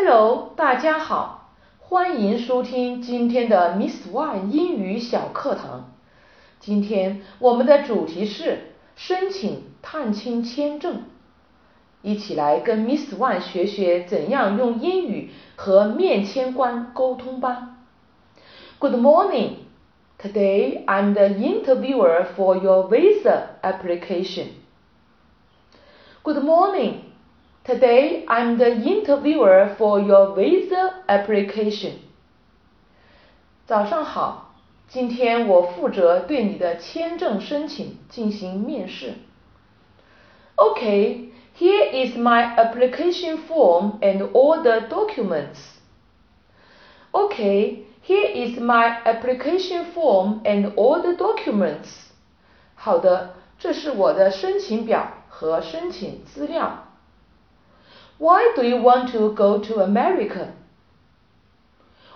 Hello，大家好，欢迎收听今天的 Miss One 英语小课堂。今天我们的主题是申请探亲签证，一起来跟 Miss One 学学怎样用英语和面签官沟通吧。Good morning. Today I'm the interviewer for your visa application. Good morning. Today I'm the interviewer for your visa application. 早上好，今天我负责对你的签证申请进行面试。Okay, here is my application form and all the documents. Okay, here is my application form and all the documents. 好的，这是我的申请表和申请资料。 why do you want to go to America?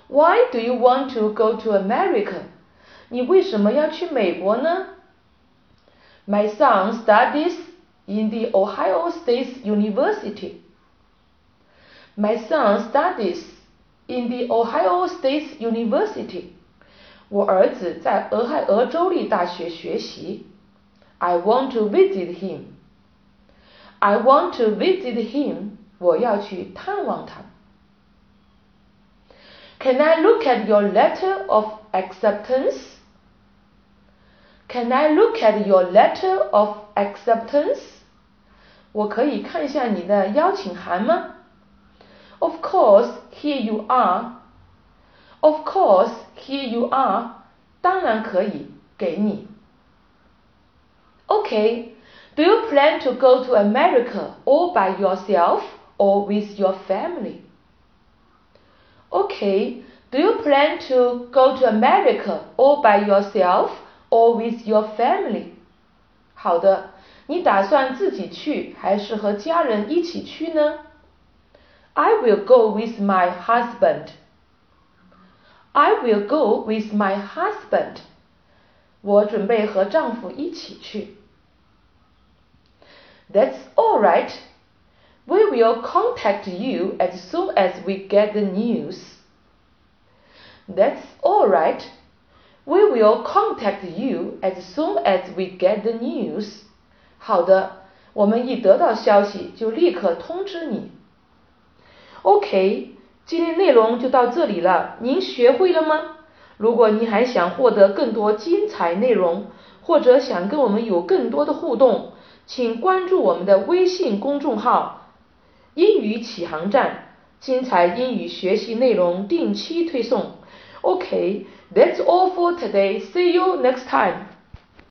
Why do you want to go to America? 你为什么要去美国呢？My son studies in the Ohio State University. My son studies in the Ohio State University. 我儿子在俄亥俄州立大学学习。I want to visit him. I want to visit him 我要去探望他。Can I look at your letter of acceptance? Can I look at your letter of acceptance? 我可以看一下你的邀请函吗？Of course, here you are. Of course, here you are. 当然可以，给你。Okay, do you plan to go to America all by yourself? or with your family? Okay, do you plan to go to America all by yourself or with your family? 好的，你打算自己去还是和家人一起去呢？I will go with my husband. I will go with my husband. 我准备和丈夫一起去。That's all right. We will contact you as soon as we get the news. That's all right. We will contact you as soon as we get the news. 好的，我们一得到消息就立刻通知你。OK，今天内容就到这里了，您学会了吗？如果您还想获得更多精彩内容，或者想跟我们有更多的互动，请关注我们的微信公众号。 英语启航站，精彩英语学习内容定期推送。OK，that's all for today. See you next time.